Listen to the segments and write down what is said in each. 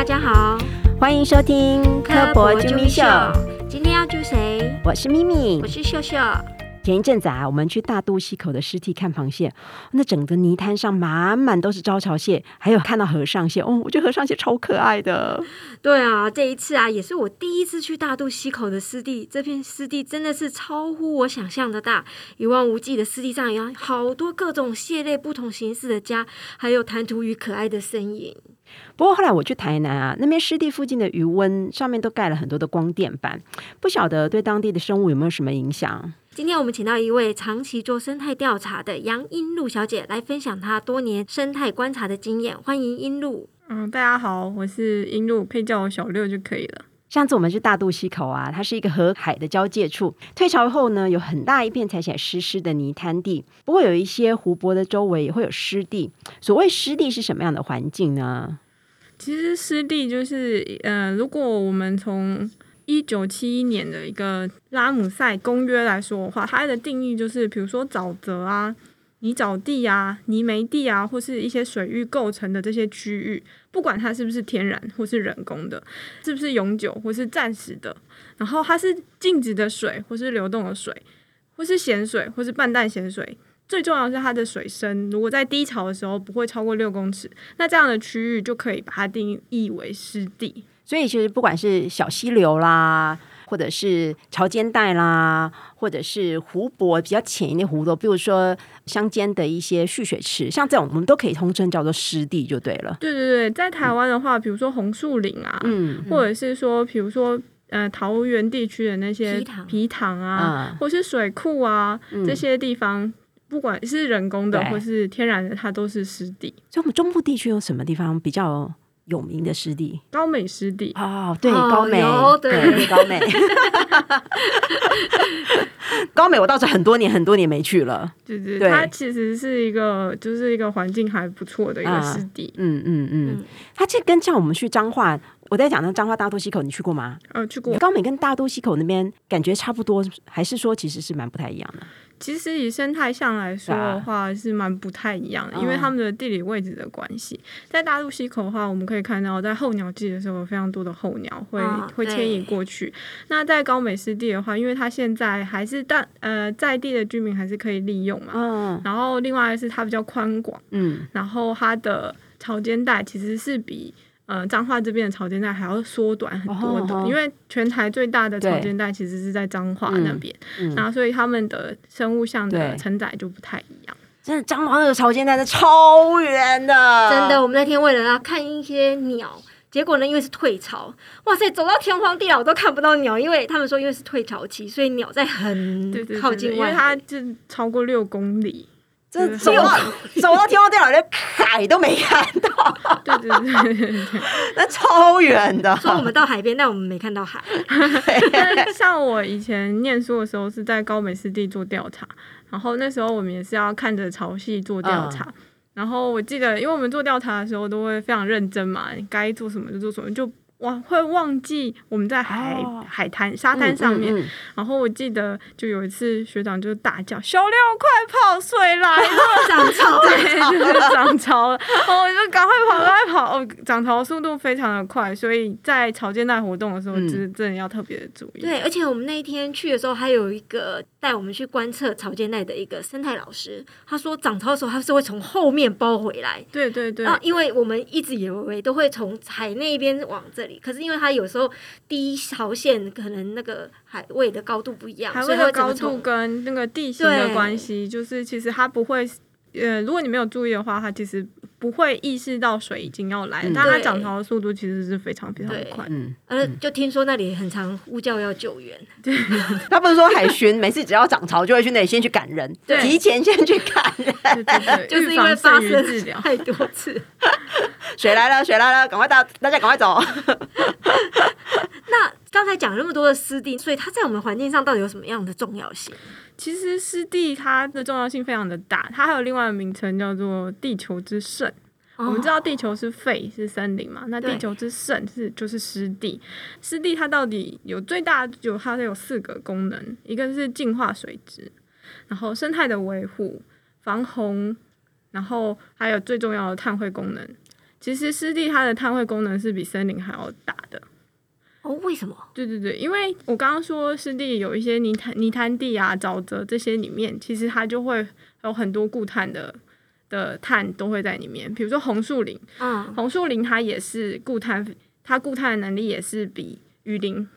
大家好，欢迎收听《科博啾咪秀》，今天要救谁？我是咪咪我，是秀秀。前一阵子啊，我们去大肚溪口的湿地看螃蟹，那整个泥滩上满满都是招潮蟹，还有看到和尚蟹。哦，我觉得和尚蟹超可爱的。对啊，这一次啊，也是我第一次去大肚溪口的湿地。这片湿地真的是超乎我想象的大，一望无际的湿地上有好多各种蟹类不同形式的家，还有弹涂鱼可爱的身影。不过后来我去台南啊，那边湿地附近的余温上面都盖了很多的光电板，不晓得对当地的生物有没有什么影响。今天我们请到一位长期做生态调查的杨英露小姐来分享她多年生态观察的经验。欢迎英露。嗯，大家好，我是英露，可以叫我小六就可以了。上次我们去大肚溪口啊，它是一个河海的交界处。退潮后呢，有很大一片踩起来湿湿的泥滩地，不过有一些湖泊的周围也会有湿地。所谓湿地是什么样的环境呢？其实湿地就是，呃，如果我们从一九七一年的一个拉姆塞公约来说的话，它的定义就是，比如说沼泽啊、泥沼地啊、泥煤地啊，或是一些水域构成的这些区域，不管它是不是天然或是人工的，是不是永久或是暂时的，然后它是静止的水或是流动的水，或是咸水或是半淡咸水。最重要是它的水深，如果在低潮的时候不会超过六公尺，那这样的区域就可以把它定义为湿地。所以其实不管是小溪流啦，或者是潮间带啦，或者是湖泊比较浅一点湖泊，比如说乡间的一些蓄水池，像这种我们都可以通称叫做湿地就对了。对对对，在台湾的话，比如说红树林啊，嗯或者是说，比如说呃桃园地区的那些皮塘啊，嗯或是水库啊、这些地方，不管是人工的或是天然的，它都是湿地。所以我们中部地区有什么地方比较有名的湿地？高美湿地，哦，对，哦高美，有对高美，高美，我倒是很多年很多年没去了。对对，对它其实是一个就是一个环境还不错的一个啊湿地。嗯嗯嗯嗯，它这跟像我们去彰化，我在讲的彰化大肚溪口，你去过吗？呃，去过。高美跟大肚溪口那边感觉差不多，还是说其实是蛮不太一样的？其实以生态上来说的话，是蛮不太一样的，因为他们的地理位置的关系。在大陆溪口的话，我们可以看到，在候鸟季的时候，有非常多的候鸟会、哦会迁移过去。那在高美湿地的话，因为它现在还是但呃在地的居民还是可以利用嘛，嗯然后另外是它比较宽广，嗯，然后它的潮间带其实是比。呃，彰化这边的潮间带还要缩短很多的，哦哦因为全台最大的潮对间带其实是在彰化嗯那边，嗯然后所以他们的生物相的承载就不太一样。真的彰化那个潮间带是超远的，真的，我们那天为了要看一些鸟。结果呢，因为是退潮，哇塞，走到天荒地老都看不到鸟，因为他们说因为是退潮期，所以鸟在很对对对靠对因为近外海。它就超过六公里。这走到 走到天荒地老，连海都没看到，对对对对对 那超远的。说我们到海边，但我们没看到海。对。像我以前念书的时候是在高美湿地做调查，然后那时候我们也是要看着潮汐做调查。嗯然后我记得，因为我们做调查的时候都会非常认真嘛，该做什么就做什么，就哇会忘记我们在海、哦海滩沙滩上面。嗯嗯嗯然后我记得就有一次学长就大叫：“小六，快跑，水来了！”涨潮了，对，就是涨潮了，哦，我就赶快跑，赶快跑！哦，涨潮速度非常的快，所以在潮间带活动的时候，嗯就是真的要特别的注意。对，而且我们那一天去的时候，还有一个带我们去观测潮间带的一个生态老师，他说涨潮的时候，他是会从后面包回来。对对对啊，因为我们一直以为都会从海那边往这里，可是因为它有时候第一潮线可能那个海位的高度不一样，海位的高度跟那个地形的关系，就是其实它不会。呃，如果你没有注意的话，它其实不会意识到水已经要来了，嗯但它涨潮的速度其实是非常非常的快。嗯，呃，就听说那里很常呼叫要救援，对 他不是说海巡每次只要涨潮就会去那里先去赶人，对提前先去赶人，对对对，就是因为发生疗。太多次。水来了，水来了，赶快到大家赶快走。那刚才讲那么多的湿地，所以它在我们环境上到底有什么样的重要性？其实湿地它的重要性非常的大，它还有另外的名称叫做地球之肾。我们知道地球是肺是森林嘛，那地球之肾是就是湿地。湿地它到底有最大有它有四个功能，一个是净化水质，然后生态的维护、防洪，然后还有最重要的碳汇功能。其实湿地它的碳汇功能是比森林还要大的。哦，为什么？对对对，因为我刚刚说湿地有一些泥滩、泥滩地啊、沼泽这些里面，其实它就会有很多固碳的的碳都会在里面。比如说红树林，嗯，红树林它也是固碳，它固碳的能力也是比雨林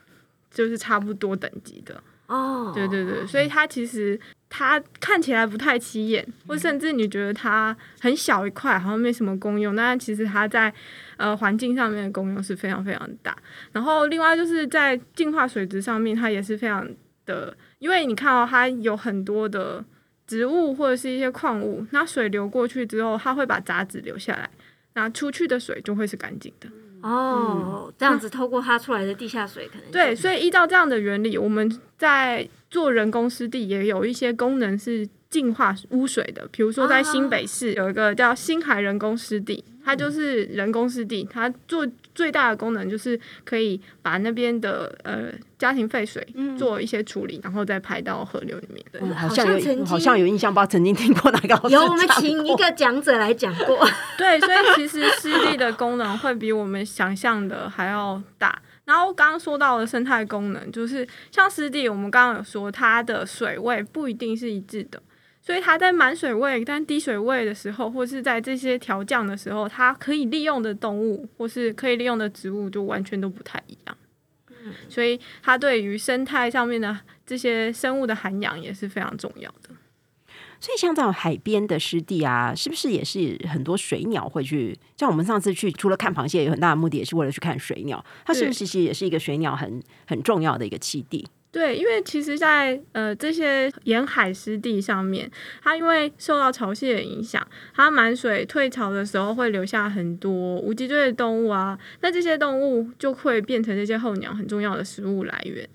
就是差不多等级的。哦，对对对，所以它其实它看起来不太起眼，或甚至你觉得它很小一块，好像没什么功用，但其实它在呃环境上面的功用是非常非常大。然后另外就是在净化水质上面，它也是非常的，因为你看到、它有很多的植物或者是一些矿物，那水流过去之后，它会把杂质留下来，那出去的水就会是干净的。哦，这样子透过它出来的地下水，可能对，所以依照这样的原理，我们在做人工湿地也有一些功能是净化污水的。比如说在新北市有一个叫新海人工湿地，它就是人工湿地，它做最大的功能就是可以把那边的呃家庭废水做一些处理，然后再排到河流里面。好好像有好像有印象，不知道曾经听过哪个有我们请一个讲者来讲过，对，所以其实湿地的功能会比我们想象的还要大。然后刚刚说到的生态功能，就是像湿地，我们刚刚有说它的水位不一定是一致的，所以它在满水位但低水位的时候，或是在这些调降的时候，它可以利用的动物或是可以利用的植物就完全都不太一样。所以它对于生态上面的这些生物的涵养也是非常重要的。所以像这种海边的湿地啊，是不是也是很多水鸟会去？像我们上次去，除了看螃蟹，有很大的目的也是为了去看水鸟。它是不是其实也是一个水鸟很很重要的一个栖地？对，因为其实在，呃这些沿海湿地上面，它因为受到潮汐的影响，它满水退潮的时候会留下很多无脊椎的动物啊，那这些动物就会变成这些候鸟很重要的食物来源。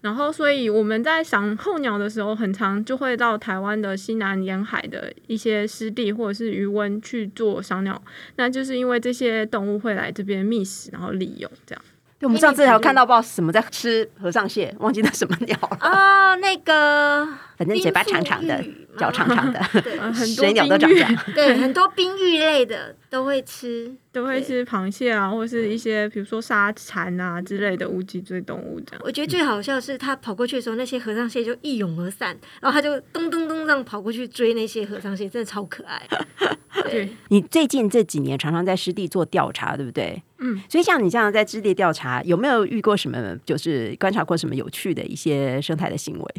然后，所以我们在赏候鸟的时候，很常就会到台湾的西南沿海的一些湿地或者是渔温去做赏鸟，那就是因为这些动物会来这边觅食，然后利用这样。对，我们上次还有看到不知道什么在吃和尚蟹，忘记那什么鸟了，哦，那个反正嘴巴长长的脚长长的，很多水鸟都长冰玉这样。对，很多冰玉类的都会吃。都会吃螃蟹啊，或是一些比如说沙蚕啊之类的无脊椎动物这样。我觉得最好笑的是，他跑过去的时候，那些和尚蟹就一涌而散，然后他就咚咚咚这样跑过去追那些和尚蟹，真的超可爱。对，你最近这几年常常在湿地做调查，对不对？嗯，所以像你这样在湿地调查，有没有遇过什么，就是观察过什么有趣的一些生态的行为？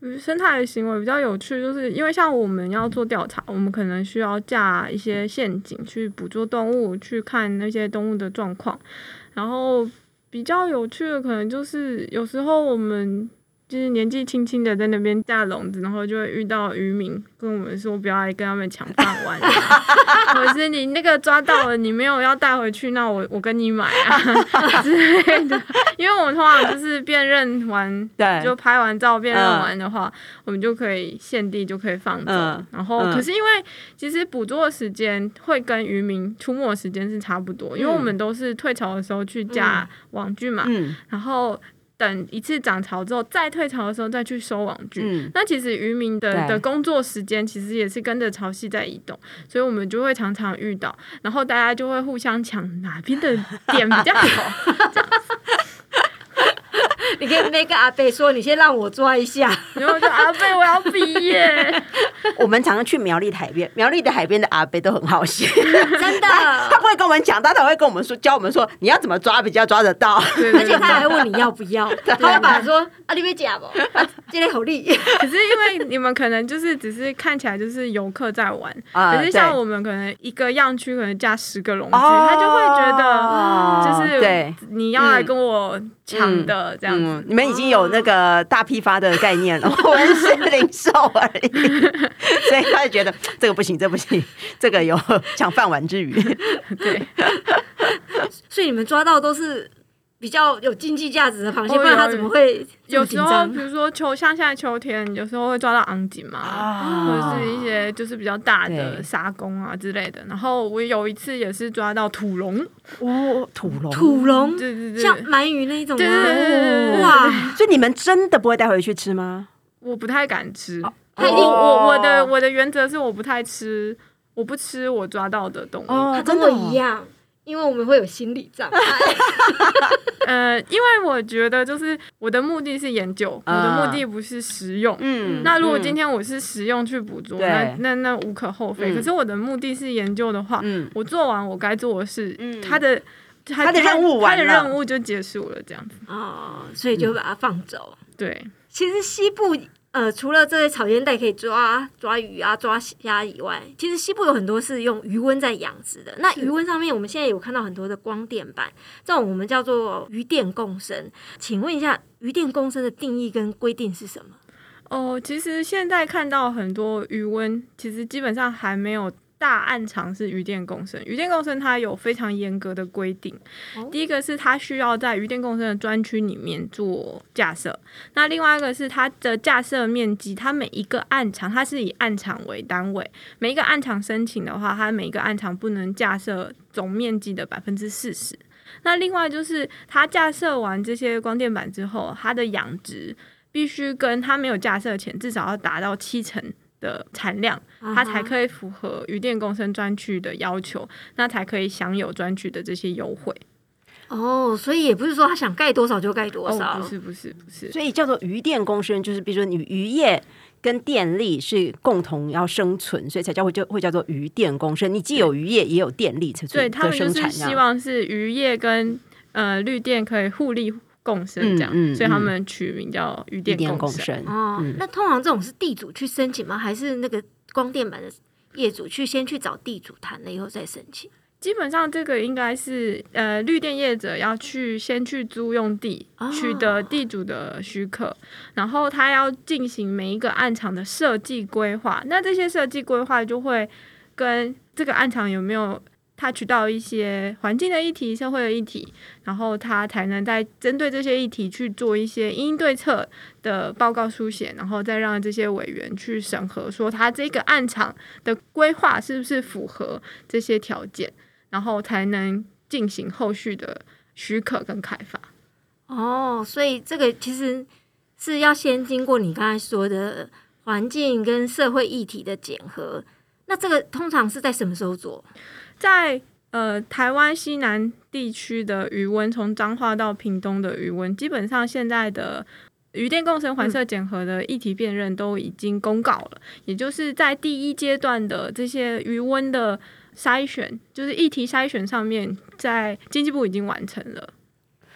嗯生态行为比较有趣，就是因为像我们要做调查，我们可能需要架一些陷阱去捕捉动物，去看那些动物的状况。然后比较有趣的，可能就是有时候我们就是年纪轻轻的在那边架笼子，然后就会遇到渔民跟我们说不要来跟他们抢饭碗、啊，或者是你那个抓到了，你没有要带回去，那我我跟你买啊之类的。因为我们通常就是辨认完 对就拍完照辨认完的话，我们就可以现地就可以放走。嗯然后，嗯可是因为其实捕捉的时间会跟渔民出没的时间是差不多，因为我们都是退潮的时候去架网具嘛，嗯然后等一次涨潮之后再退潮的时候再去收网具。嗯，那其实渔民的的工作时间其实也是跟着潮汐在移动，所以我们就会常常遇到，然后大家就会互相抢哪边的点比较好。你跟那个阿贝说，你先让我抓一下。然后说阿贝，我要毕业。我们常常去苗栗的海边，苗栗的海边的阿贝都很好心，真的，他不会跟我们讲，但他会跟我们说，教我们说你要怎么抓比较抓得到。而且他还问你要不要，他会把说啊，你别假不，啊今天好利。可是因为你们可能就是只是看起来就是游客在玩，啊可是像我们可能一个样区可能架十个笼具，哦他就会觉得就是对你要来跟我抢的这样子。嗯，你们已经有那个大批发的概念了，我们是零售而已，所以他就觉得这个不行，这不行，这个有抢饭碗之余。对，所以你们抓到都是比较有经济价值的螃蟹，哦不然它怎么会有时候比？如说秋，像现在秋天，有时候会抓到昂锦嘛。或者是一些就是比较大的沙公啊之类的，然后我有一次也是抓到土龙，哦，土龙，土龙对对对，像鳗鱼那一种吗？对对对对对对哇，所以你们真的不会带回去吃吗？我不太敢吃。他一定我我我的哦我的原则是我不太吃我不吃我抓到的动物。哦他跟我一样，因为我们会有心理障碍。呃，因为我觉得就是我的目的是研究，我的目的不是实用。嗯那如果今天天我是实用去捕捉，对那那那无可厚非。嗯可是我的目的是研究的话，嗯我做完我该做的事，嗯他的他他的任务完他的任务就结束了，这样子。哦，所以就把它放走。对，其实西部呃，除了这些草原带可以抓抓鱼啊、抓虾以外，其实西部有很多是用鱼温在养殖的。那是鱼温上面，我们现在有看到很多的光电板，这种我们叫做鱼电共生。请问一下，鱼电共生的定义跟规定是什么？哦，其实现在看到很多鱼温，其实基本上还没有大暗场是鱼电共生。鱼电共生它有非常严格的规定，哦第一个是它需要在鱼电共生的专区里面做架设，那另外一个是它的架设面积，它每一个暗场它是以暗场为单位，每一个暗场申请的话，它每一个暗场不能架设总面积的百分之四十。那另外就是它架设完这些光电板之后，它的养殖必须跟它没有架设前至少要达到七成的产量，它才。可以符合鱼电共生专区的要求，那才可以享有专区的这些优惠。哦，所以也不是说他想盖多少就盖多少。哦，不是不是不是，所以叫做渔电共生，就是比如说你渔业跟电力是共同要生存，所以才叫会就会叫做渔电共生。你既有渔业也有电力，才对他们就生产是希望是渔业跟呃绿电可以互利共生这样，嗯嗯所以他们取名叫渔电共共生。哦，嗯那通常这种是地主去申请吗？还是那个光电板的业主去先去找地主谈了以后再申请？基本上这个应该是呃绿电业者要去先去租用地哦，取得地主的许可，然后他要进行每一个暗场的设计规划。那这些设计规划就会跟这个暗场有没有 touch 到一些环境的议题、社会的议题，然后他才能在针对这些议题去做一些因应对策的报告书写，然后再让这些委员去审核，说他这个案场的规划是不是符合这些条件。然后才能进行后续的许可跟开发。哦，所以这个其实是要先经过你刚才说的环境跟社会议题的检核。那这个通常是在什么时候做？在呃台湾西南地区的余温，从彰化到屏东的余温，基本上现在的余电共生环设检核的议题辨认都已经公告了，也就是在第一阶段的这些余温的筛选，就是议题筛选上面，在经济部已经完成了。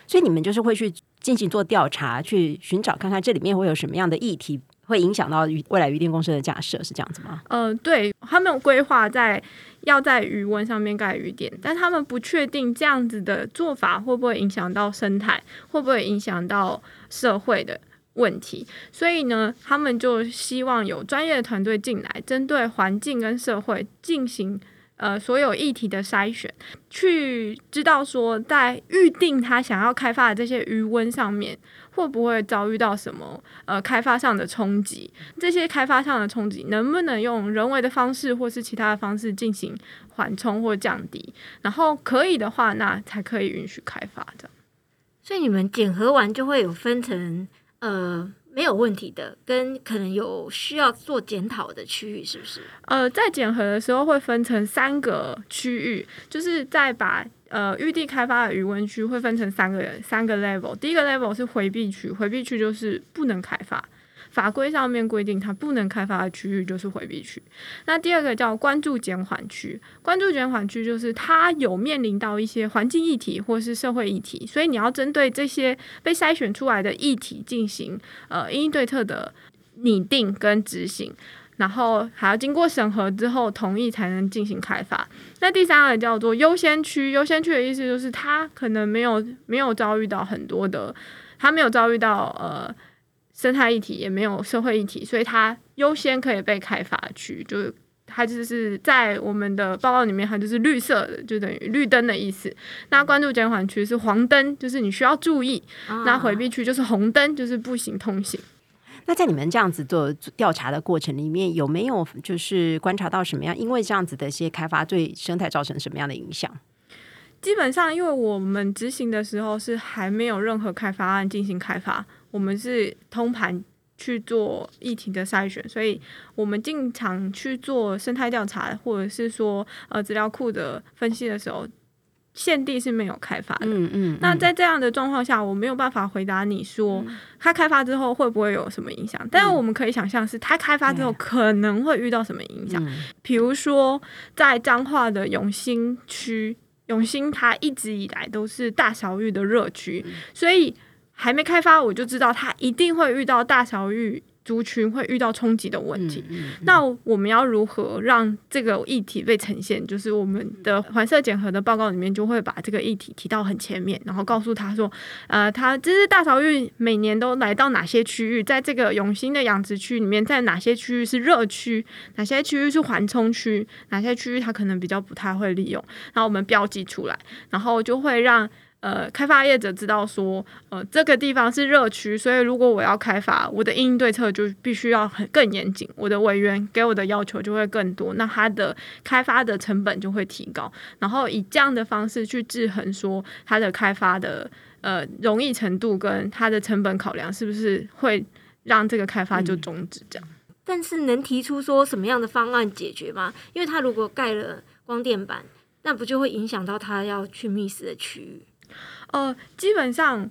所以你们就是会去进行做调查，去寻找看看这里面会有什么样的议题会影响到未来渔电公司的假设，是这样子吗？呃，对他们有规划在要在余温上面盖雨点，但他们不确定这样子的做法会不会影响到生态，会不会影响到社会的问题。所以呢，他们就希望有专业的团队进来，针对环境跟社会进行。呃，所有议题的筛选，去知道说，在预定他想要开发的这些余温上面，会不会遭遇到什么呃开发上的冲击？这些开发上的冲击能不能用人为的方式或是其他的方式进行缓冲或降低？然后可以的话，那才可以允许开发这样。所以你们检核完就会有分成呃没有问题的，跟可能有需要做检讨的区域，是不是？呃，在检核的时候会分成三个区域，就是在把呃预定开发的余温区会分成三个人三个 level。第一个 level 是回避区，回避区就是不能开发。法规上面规定，它不能开发的区域就是回避区。那第二个叫关注减缓区，关注减缓区就是它有面临到一些环境议题或是社会议题，所以你要针对这些被筛选出来的议题进行呃应对策的拟定跟执行。然后还要经过审核之后同意才能进行开发。那第三个叫做优先区，优先区的意思就是它可能没有没有遭遇到很多的，它没有遭遇到呃生态议题，也没有社会议题，所以它优先可以被开发区，就是它就是在我们的报告里面，它就是绿色的，就等于绿灯的意思。那关注减缓区是黄灯，就是你需要注意；那回避区就是红灯，就是不行通行。那在你们这样子做调查的过程里面，有没有就是观察到什么样？因为这样子的一些开发对生态造成什么样的影响？基本上，因为我们执行的时候是还没有任何开发案进行开发，我们是通盘去做议题的筛选，所以我们进场去做生态调查，或者是说呃资料库的分析的时候，现地是没有开发的。嗯嗯，那在这样的状况下，我没有办法回答你说它开发之后会不会有什么影响，但是我们可以想象是它开发之后可能会遇到什么影响，比如说在彰化的永兴区，永兴它一直以来都是大小玉的热区，所以还没开发我就知道它一定会遇到大小玉。族群会遇到冲击的问题，那我们要如何让这个议题被呈现？就是我们的环色检核的报告里面就会把这个议题提到很前面，然后告诉他说，呃，他这是大潮玉每年都来到哪些区域，在这个永兴的养殖区里面，在哪些区域是热区，哪些区域是缓冲区，哪些区域它可能比较不太会利用，然后我们标记出来，然后就会让。呃，开发业者知道说，呃，这个地方是热区，所以如果我要开发，我的应对策就必须要很更严谨，我的委员给我的要求就会更多，那它的开发的成本就会提高，然后以这样的方式去制衡说它的开发的呃容易程度跟它的成本考量是不是会让这个开发就终止这样。但是能提出说什么样的方案解决吗？因为它如果盖了光电板，那不就会影响到它要去觅食的区域？呃，基本上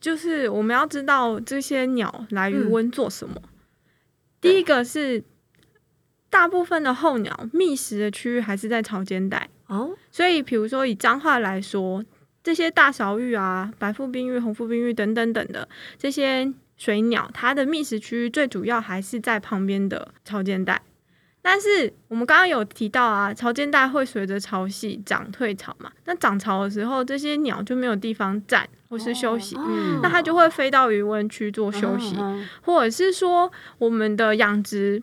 就是我们要知道这些鸟来余温做什么。第一个是大部分的候鸟觅食的区域还是在潮间带哦，所以比如说以脏话来说，这些大小玉啊、白腹冰玉、红腹冰玉等等等的这些水鸟，它的觅食区域最主要还是在旁边的潮间带。但是我们刚刚有提到啊，潮间带会随着潮汐涨退潮嘛？那涨潮的时候，这些鸟就没有地方站或是休息，那它就会飞到渔温区做休息，或者是说我们的养殖。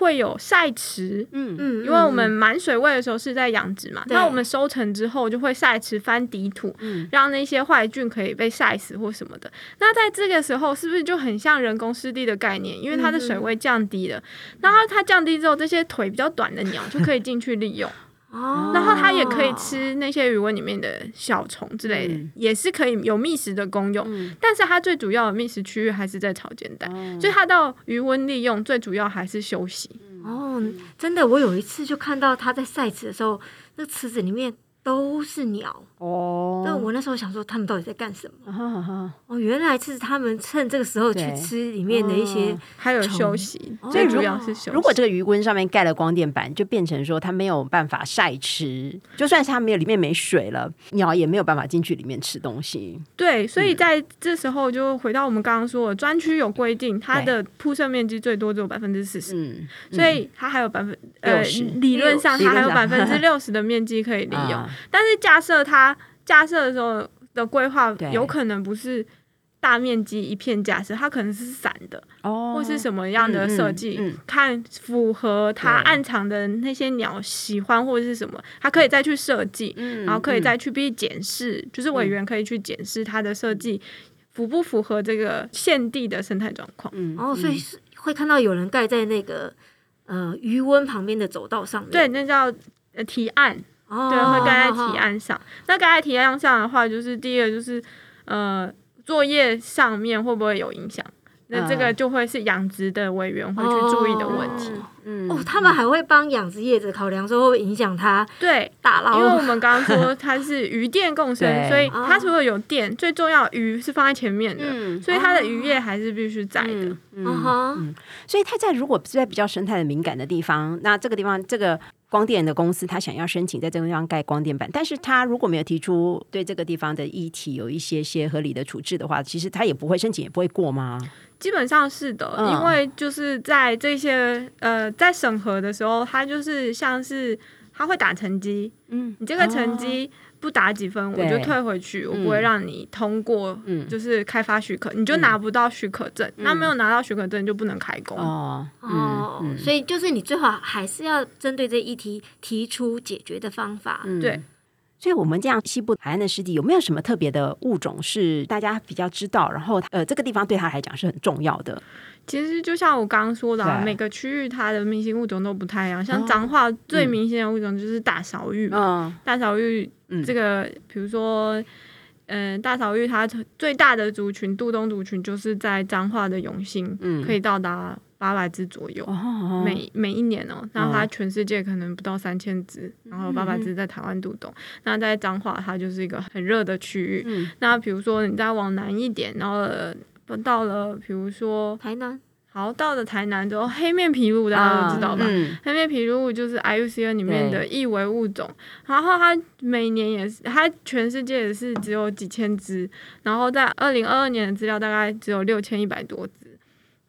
会有晒池，嗯嗯，因为我们满水位的时候是在养殖嘛，那我们收成之后就会晒池翻底土，让那些坏菌可以被晒死或什么的。那在这个时候，是不是就很像人工湿地的概念？因为它的水位降低了，然后它降低之后，这些腿比较短的鸟就可以进去利用。哦，然后它也可以吃那些鱼温里面的小虫之类的，也是可以有觅食的功用。但是它最主要的觅食区域还是在草间带，所以它到余温利用最主要还是休息。哦，真的，我有一次就看到它在晒池的时候，那池子里面都是鸟。哦，但我那时候想说，他们到底在干什么？哦，原来是他们趁这个时候去吃里面的一些，还有休息，最主要是休息。如果这个鱼温上面盖了光电板，就变成说它没有办法晒吃，就算是它没有里面没水了，鸟也没有办法进去里面吃东西。对，所以在这时候就回到我们刚刚说的，专区有规定，它的铺设面积最多只有百分之四十，嗯，所以它还有百分呃，理论上它还有百分之六十的面积可以利用，但是假设它架设的时候的规划有可能不是大面积一片架设，它可能是散的，哦，或是什么样的设计，看符合它暗藏的那些鸟喜欢或者是什么，它可以再去设计，然后可以再去必检视，就是委员可以去检视它的设计符不符合这个现地的生态状况。嗯，哦，所以是会看到有人盖在那个呃余温旁边的走道上面，对，那叫呃提案。对，会盖在提案上。那盖在提案上的话，就是第一个就是，呃，作业上面会不会有影响？那这个就会是养殖的委员会去注意的问题。嗯，哦，他们还会帮养殖业者考量说会不会影响它对打捞。因为我们刚刚说它是鱼电共生，所以它除了有电，最重要鱼是放在前面的，所以它的渔业还是必须在的。嗯哼，所以它在如果是在比较生态的敏感的地方，那这个地方这个。光电的公司，他想要申请在这个地方盖光电板，但是他如果没有提出对这个地方的议题有一些些合理的处置的话，其实他也不会申请，也不会过吗？基本上是的，因为就是在这些呃，在审核的时候，他就是像是他会打成绩，嗯，你这个成绩。不打几分我就退回去，我不会让你通过，就是开发许可，你就拿不到许可证。那没有拿到许可证就不能开工。哦哦，所以就是你最好还是要针对这议题提出解决的方法。对，所以我们这样西部海岸的湿地有没有什么特别的物种是大家比较知道？然后呃，这个地方对他来讲是很重要的。其实就像我刚刚说的，每个区域它的明星物种都不太一样。像彰化最明显的物种就是大小玉，嗯，大小玉。这个比如说，呃，大草域它最大的族群渡冬族群就是在彰化的永兴，嗯可以到达八百只左右。哦，每每一年哦，那它全世界可能不到三千只，然后八百只在台湾渡冬。那在彰化，它就是一个很热的区域。嗯那比如说你再往南一点，然后呃到了比如说台南。好到了台南之后，黑面琵鹭大家都知道吧？嗯。黑面琵鹭就是 IUCN 里面的易危物种，然后它每年也是，它全世界也是只有几千只，然后在二零二二年的资料大概只有六千一百多只，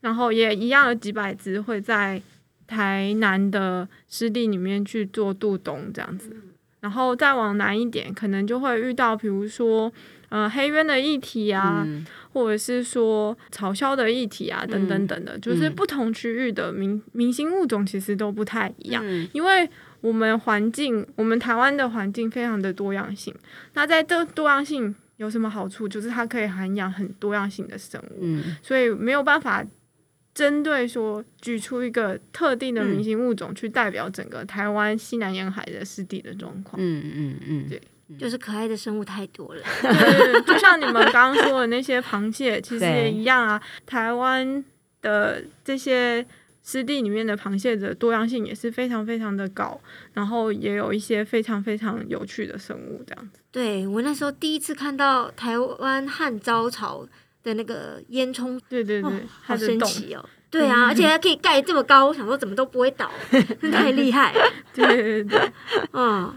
然后也一样有几百只会在台南的湿地里面去做渡冬这样子，然后再往南一点，可能就会遇到比如说呃黑鸢的议题啊，嗯或者是说嘲笑的议题啊，等等等的，就是嗯不同区域的明明星物种其实都不太一样，嗯因为我们环境，我们台湾的环境非常的多样性。那在这多样性有什么好处？就是它可以涵养很多样性的生物，嗯所以没有办法针对说举出一个特定的明星物种去代表整个台湾西南沿海的湿地的状况。嗯嗯嗯，对就是可爱的生物太多了。对，就像你们刚刚说的那些螃蟹，其实也一样啊。台湾的这些湿地里面的螃蟹的多样性也是非常非常的高，然后也有一些非常非常有趣的生物这样子。对我那时候第一次看到台湾汉招潮的那个烟囱，对对对，哦，好神奇哦！对啊，而且还可以盖这么高，我想说怎么都不会倒，太厉害了。对对对，嗯，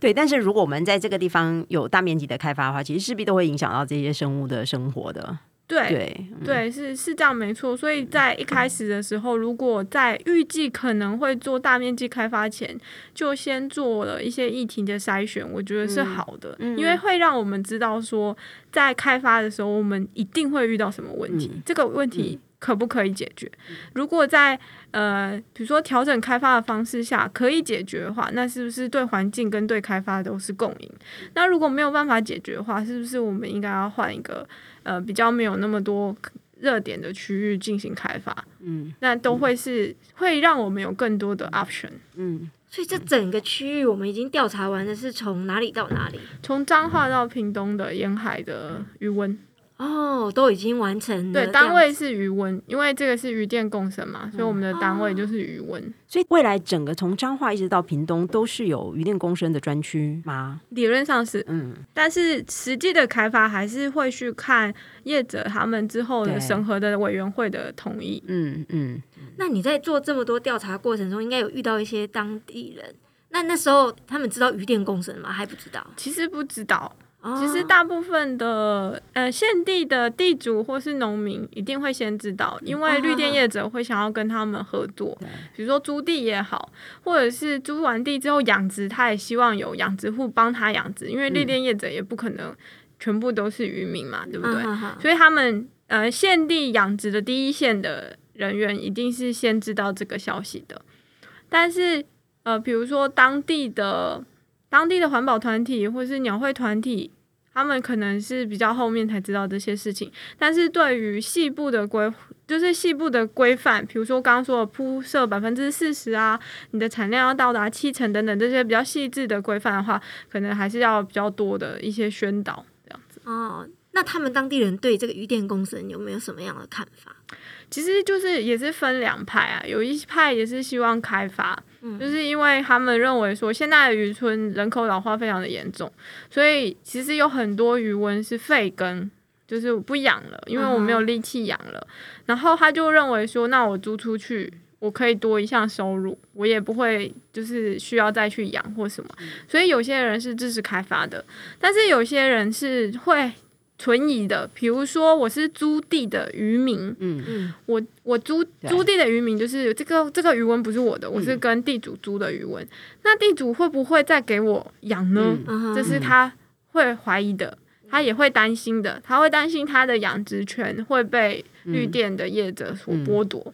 对。但是如果我们在这个地方有大面积的开发的话，其实势必都会影响到这些生物的生活的。对对，嗯对，是是这样没错。所以在一开始的时候，如果在预计可能会做大面积开发前，就先做了一些议题的筛选，我觉得是好的，嗯因为会让我们知道说，在开发的时候，我们一定会遇到什么问题，嗯这个问题可不可以解决？如果在呃，比如说调整开发的方式下可以解决的话，那是不是对环境跟对开发都是共赢？那如果没有办法解决的话，是不是我们应该要换一个呃比较没有那么多热点的区域进行开发？嗯那都会是会让我们有更多的 option。嗯所以这整个区域我们已经调查完了，是从哪里到哪里？从彰化到屏东的沿海的余温，哦，都已经完成了。对，单位是余温，因为这个是余电共生嘛，所以我们的单位就是余温。所以未来整个从彰化一直到屏东都是有渔电共生的专区吗？理论上是，嗯但是实际的开发还是会去看业者他们之后的对审核的委员会的同意。嗯嗯，那你在做这么多调查过程中，应该有遇到一些当地人。那那时候他们知道渔电共生吗？还不知道。其实不知道，哦其实大部分的呃现地的地主或是农民一定会先知道，因为绿电业者会想要跟他们合作，比如说租地也好，或者是租完地之后养殖，他也希望有养殖户帮他养殖，因为绿电业者也不可能全部都是渔民嘛，对不对？所以他们呃现地养殖的第一线的人员一定是先知道这个消息的，但是呃，比如说当地的当地的环保团体或是鸟会团体，他们可能是比较后面才知道这些事情，但是对于细部的规，就是细部的规范，比如说刚刚说的铺设百分之四十啊，你的产量要到达七成等等这些比较细致的规范的话，可能还是要比较多的一些宣导这样子。哦，那他们当地人对这个渔电共生有没有什么样的看法？其实就是也是分两派啊，有一派也是希望开发，嗯就是因为他们认为说现在的渔村人口老化非常的严重，所以其实有很多渔翁是废耕，就是我不养了，因为我没有力气养了。然后他就认为说，那我租出去，我可以多一项收入，我也不会就是需要再去养或什么。所以有些人是支持开发的，但是有些人是会存疑的，比如说我是租地的渔民，嗯。嗯，我我租租地的渔民就是这个这个渔文不是我的，我是跟地主租的渔温。那地主会不会再给我养呢？这是他会怀疑的，他也会担心的，他会担心他的养殖权会被绿电的业者所剥夺。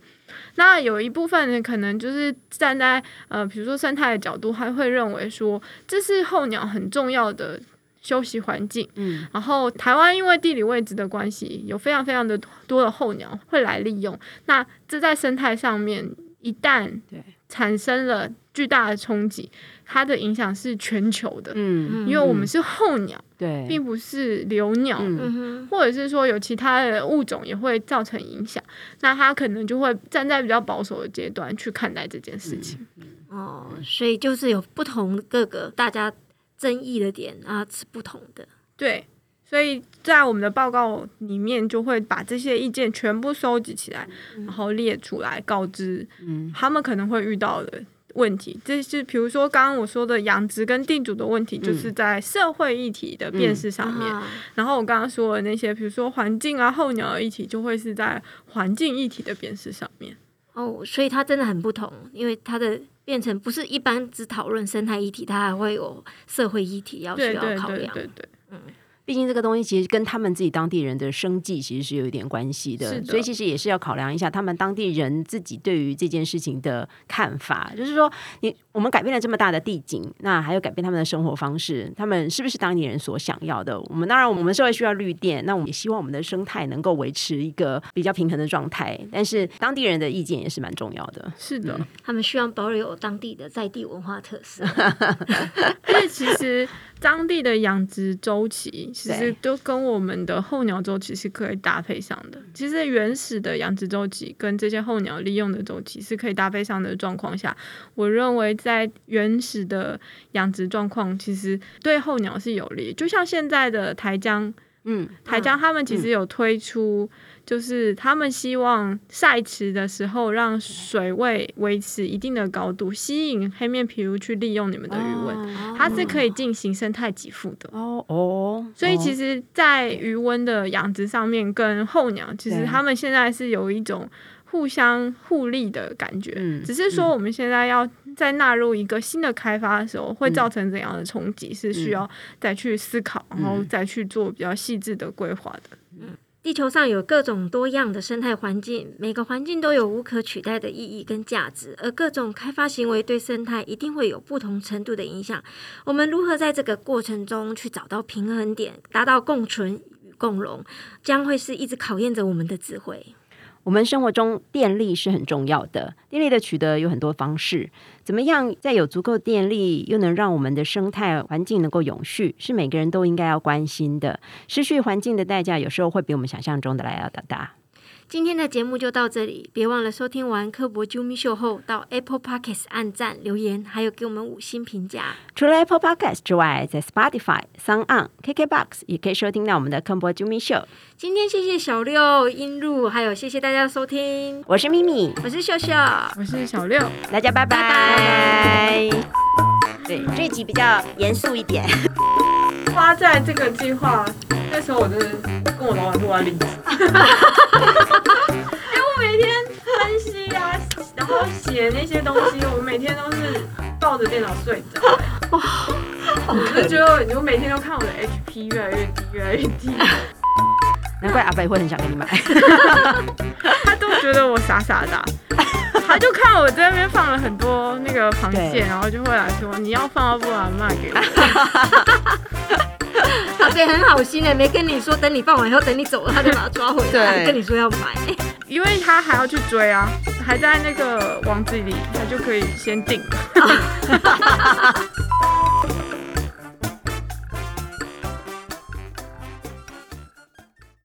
那有一部分人可能就是站在呃，比如说生态的角度，他会认为说这是候鸟很重要的休息环境。嗯，然后台湾因为地理位置的关系，有非常非常的多的候鸟会来利用。那这在生态上面一旦对。产生了巨大的冲击，它的影响是全球的，嗯，因为我们是候鸟，对，并不是留鸟。嗯。嗯哼，或者是说有其他的物种也会造成影响，那它可能就会站在比较保守的阶段去看待这件事情。哦，所以就是有不同各个大家争议的点啊是不同的。对，所以在我们的报告里面就会把这些意见全部收集起来，然后列出来告知嗯他们可能会遇到的问题。这是比如说刚刚我说的养殖跟地主的问题，就是在社会议题的辨识上面。啊然后我刚刚说的那些，比如说环境啊、候鸟的议题，就会是在环境议题的辨识上面。哦，所以它真的很不同，因为它的变成不是一般只讨论生态议题，它还会有社会议题要需对对要考量。对对对。毕竟这个东西其实跟他们自己当地人的生计其实是有一点关系的，所以其实也是要考量一下他们当地人自己对于这件事情的看法。就是说，你我们改变了这么大的地景，那还有改变他们的生活方式，他们是不是当地人所想要的？我们当然，我们社会需要绿电，那我们也希望我们的生态能够维持一个比较平衡的状态。但是当地人的意见也是蛮重要的。是的，他们希望保留当地的在地文化特色。因为其实当地的养殖周期其实都跟我们的候鸟周期是可以搭配上的。其实原始的养殖周期跟这些候鸟利用的周期是可以搭配上的状况下，我认为在原始的养殖状况其实对候鸟是有利。就像现在的台江，嗯，台江他们其实有推出。就是他们希望晒池的时候，让水位维持一定的高度，吸引黑面琵鹭去利用你们的鱼温。哦它是可以进行生态给付的。哦哦，所以其实实，在余温的养殖上面，跟候鸟其实他们现在是有一种互相互利的感觉。嗯只是说我们现在要在纳入一个新的开发的时候，会造成怎样的冲击，是需要再去思考，然后再去做比较细致的规划的。地球上有各种多样的生态环境，每个环境都有无可取代的意义跟价值，而各种开发行为对生态一定会有不同程度的影响。我们如何在这个过程中去找到平衡点，达到共存与共荣，将会是一直考验着我们的智慧。我们生活中电力是很重要的，电力的取得有很多方式。怎么样在有足够电力，又能让我们的生态环境能够永续，是每个人都应该要关心的。失去环境的代价，有时候会比我们想象中的来要大。今天的节目就到这里，别忘了收听完科博啾咪秀后，到 Apple Podcast 按赞、留言，还有给我们五星评价。除了 Apple Podcast 之外，在 Spotify、s o n On、KKBox 也可以收听到我们的科博啾咪秀。今天谢谢小六、音路，还有谢谢大家的收听，我是咪咪，我是秀秀。我是小六，大家拜拜。拜拜对，这一集比较严肃一点。花在这个计划，那时候我真的跟我老板说我要离职。天分析啊，然后写那些东西，我每天都是抱着电脑睡着、欸。我就觉得，我每天都看我的 HP 越来越低，越来越低。难怪阿北会很想给你买。他都觉得我傻傻的啊、他就看我在那边放了很多那个螃蟹，然后就会来说你要放要不然卖给我。阿北很好心的，没跟你说，等你放完以后，等你走了，他就把它抓回来，对跟你说要买。因为他还要去追啊，还在那个网子里，他就可以先订了。